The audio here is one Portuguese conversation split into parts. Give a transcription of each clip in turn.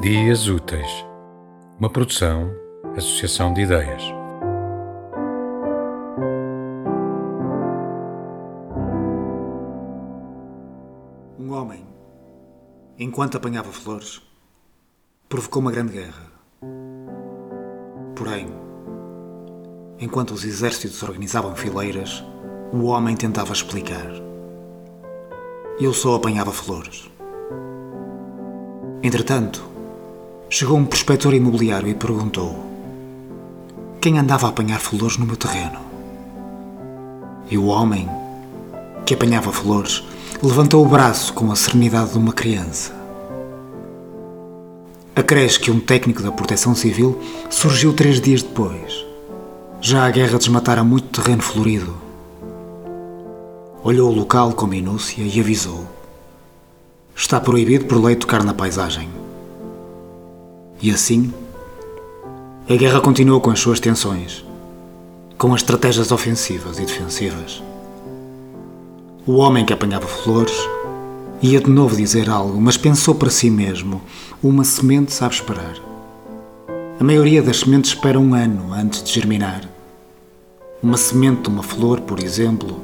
Dias Úteis, uma produção, associação de ideias. Um homem, enquanto apanhava flores, provocou uma grande guerra. Porém, enquanto os exércitos organizavam fileiras, o homem tentava explicar. Eu só apanhava flores. Entretanto, chegou um prospector imobiliário e perguntou: Quem andava a apanhar flores no meu terreno? E o homem, que apanhava flores, levantou o braço com a serenidade de uma criança. Acresce que um técnico da Proteção Civil surgiu três dias depois. Já a guerra desmatara muito terreno florido. Olhou o local com minúcia e avisou: Está proibido por lei tocar na paisagem. E assim, a guerra continuou com as suas tensões, com as estratégias ofensivas e defensivas. O homem que apanhava flores ia de novo dizer algo, mas pensou para si mesmo: uma semente sabe esperar. A maioria das sementes espera um ano antes de germinar. Uma semente de uma flor, por exemplo,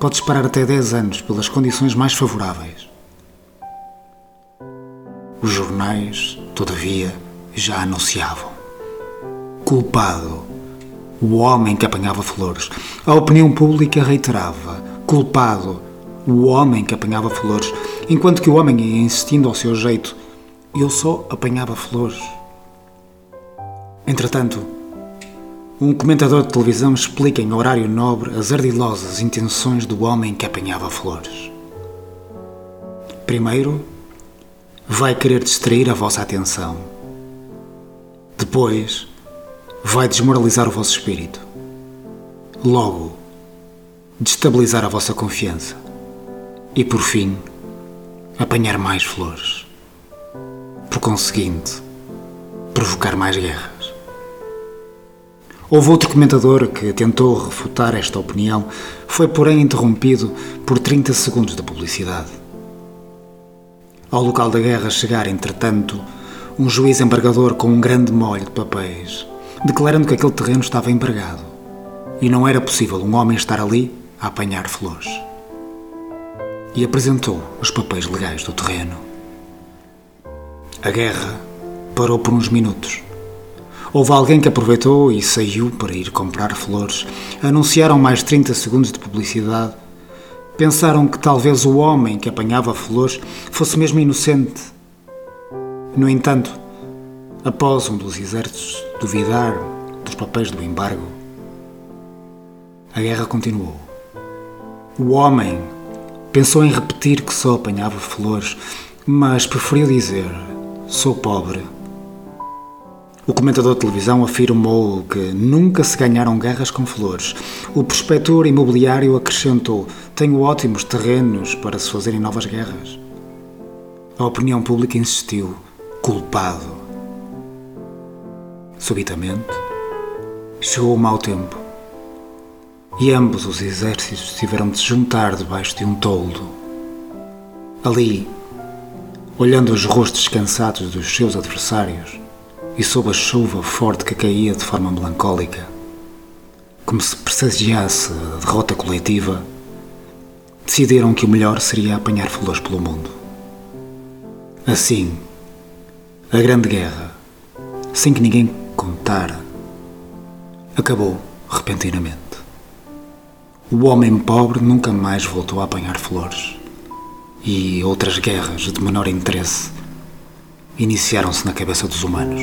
pode esperar até 10 anos pelas condições mais favoráveis. Os jornais, todavia, já anunciavam. Culpado, o homem que apanhava flores. A opinião pública reiterava: culpado, o homem que apanhava flores, enquanto que o homem ia insistindo ao seu jeito: eu só apanhava flores. Entretanto, um comentador de televisão explica em horário nobre as ardilosas intenções do homem que apanhava flores. Primeiro, vai querer distrair a vossa atenção depois, vai desmoralizar o vosso espírito. Logo, destabilizar a vossa confiança. E por fim, apanhar mais flores. Por conseguinte, provocar mais guerras. Houve outro comentador que tentou refutar esta opinião, foi porém interrompido por 30 segundos de publicidade. Ao local da guerra chegar, entretanto, um juiz embargador com um grande molho de papéis, declarando que aquele terreno estava empregado e não era possível um homem estar ali a apanhar flores. E apresentou os papéis legais do terreno. A guerra parou por uns minutos. Houve alguém que aproveitou e saiu para ir comprar flores. Anunciaram mais 30 segundos de publicidade. Pensaram que talvez o homem que apanhava flores fosse mesmo inocente no entanto, após um dos exércitos duvidar dos papéis do embargo, a guerra continuou. O homem pensou em repetir que só apanhava flores, mas preferiu dizer: sou pobre. O comentador de televisão afirmou que nunca se ganharam guerras com flores. O prospector imobiliário acrescentou: tenho ótimos terrenos para se fazerem novas guerras. A opinião pública insistiu: culpado. Subitamente, chegou o mau tempo e ambos os exércitos tiveram de se juntar debaixo de um toldo. Ali, olhando os rostos cansados dos seus adversários e sob a chuva forte que caía de forma melancólica, como se pressagiasse a derrota coletiva, decidiram que o melhor seria apanhar flores pelo mundo. Assim, a Grande Guerra, sem que ninguém contara, acabou repentinamente. O homem pobre nunca mais voltou a apanhar flores e outras guerras de menor interesse iniciaram-se na cabeça dos humanos.